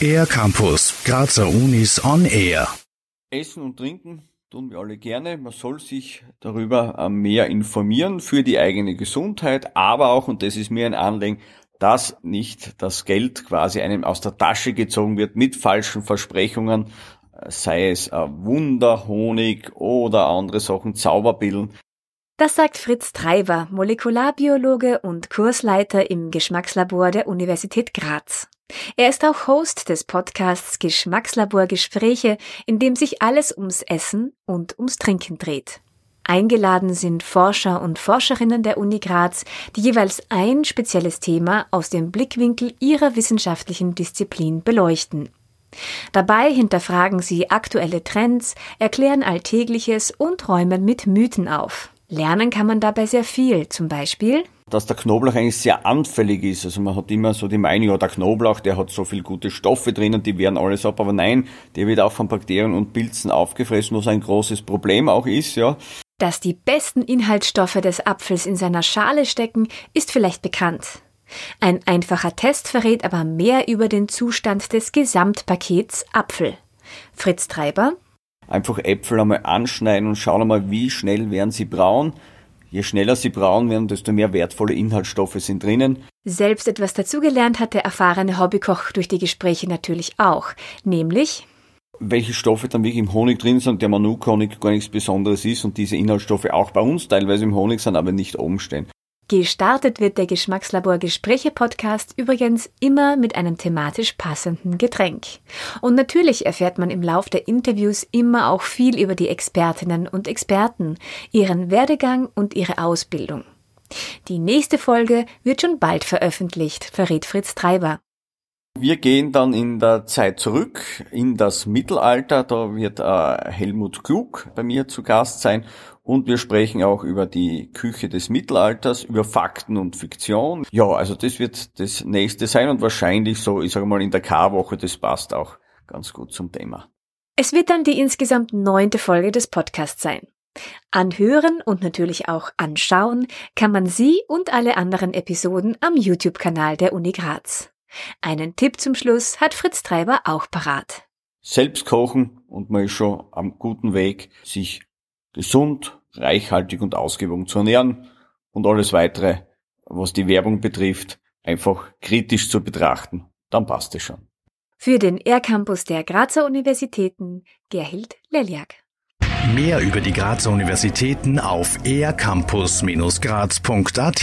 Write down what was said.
Air Campus, Grazer Unis on Air. Essen und Trinken tun wir alle gerne. Man soll sich darüber mehr informieren für die eigene Gesundheit, aber auch, und das ist mir ein Anliegen, dass nicht das Geld quasi einem aus der Tasche gezogen wird mit falschen Versprechungen, sei es Wunderhonig oder andere Sachen, Zauberpillen. Das sagt Fritz Treiber, Molekularbiologe und Kursleiter im Geschmackslabor der Universität Graz. Er ist auch Host des Podcasts Geschmackslabor Gespräche, in dem sich alles ums Essen und ums Trinken dreht. Eingeladen sind Forscher und Forscherinnen der Uni Graz, die jeweils ein spezielles Thema aus dem Blickwinkel ihrer wissenschaftlichen Disziplin beleuchten. Dabei hinterfragen sie aktuelle Trends, erklären Alltägliches und räumen mit Mythen auf. Lernen kann man dabei sehr viel, zum Beispiel dass der Knoblauch eigentlich sehr anfällig ist. Also man hat immer so die Meinung, ja, der Knoblauch, der hat so viel gute Stoffe drinnen, die wehren alles ab. Aber nein, der wird auch von Bakterien und Pilzen aufgefressen, was ein großes Problem auch ist, ja. Dass die besten Inhaltsstoffe des Apfels in seiner Schale stecken, ist vielleicht bekannt. Ein einfacher Test verrät aber mehr über den Zustand des Gesamtpakets Apfel. Fritz Treiber. Einfach Äpfel einmal anschneiden und schauen einmal, wie schnell werden sie braun. Je schneller sie braun werden, desto mehr wertvolle Inhaltsstoffe sind drinnen. Selbst etwas dazugelernt hat der erfahrene Hobbykoch durch die Gespräche natürlich auch, nämlich welche Stoffe dann wirklich im Honig drin sind, der Manuka-Honig gar nichts Besonderes ist und diese Inhaltsstoffe auch bei uns teilweise im Honig sind, aber nicht oben stehen. Gestartet wird der Geschmackslabor Gespräche Podcast übrigens immer mit einem thematisch passenden Getränk. Und natürlich erfährt man im Lauf der Interviews immer auch viel über die Expertinnen und Experten, ihren Werdegang und ihre Ausbildung. Die nächste Folge wird schon bald veröffentlicht, verrät Fritz Treiber. Wir gehen dann in der Zeit zurück in das Mittelalter. Da wird äh, Helmut Klug bei mir zu Gast sein und wir sprechen auch über die Küche des Mittelalters, über Fakten und Fiktion. Ja, also das wird das nächste sein und wahrscheinlich so, ich sage mal, in der K-Woche, das passt auch ganz gut zum Thema. Es wird dann die insgesamt neunte Folge des Podcasts sein. Anhören und natürlich auch anschauen kann man sie und alle anderen Episoden am YouTube-Kanal der Uni Graz. Einen Tipp zum Schluss hat Fritz Treiber auch parat. Selbst kochen und man ist schon am guten Weg, sich gesund, reichhaltig und ausgewogen zu ernähren und alles weitere, was die Werbung betrifft, einfach kritisch zu betrachten, dann passt es schon. Für den R-Campus der Grazer Universitäten Gerhild Leliak. Mehr über die Grazer Universitäten auf ercampus-graz.at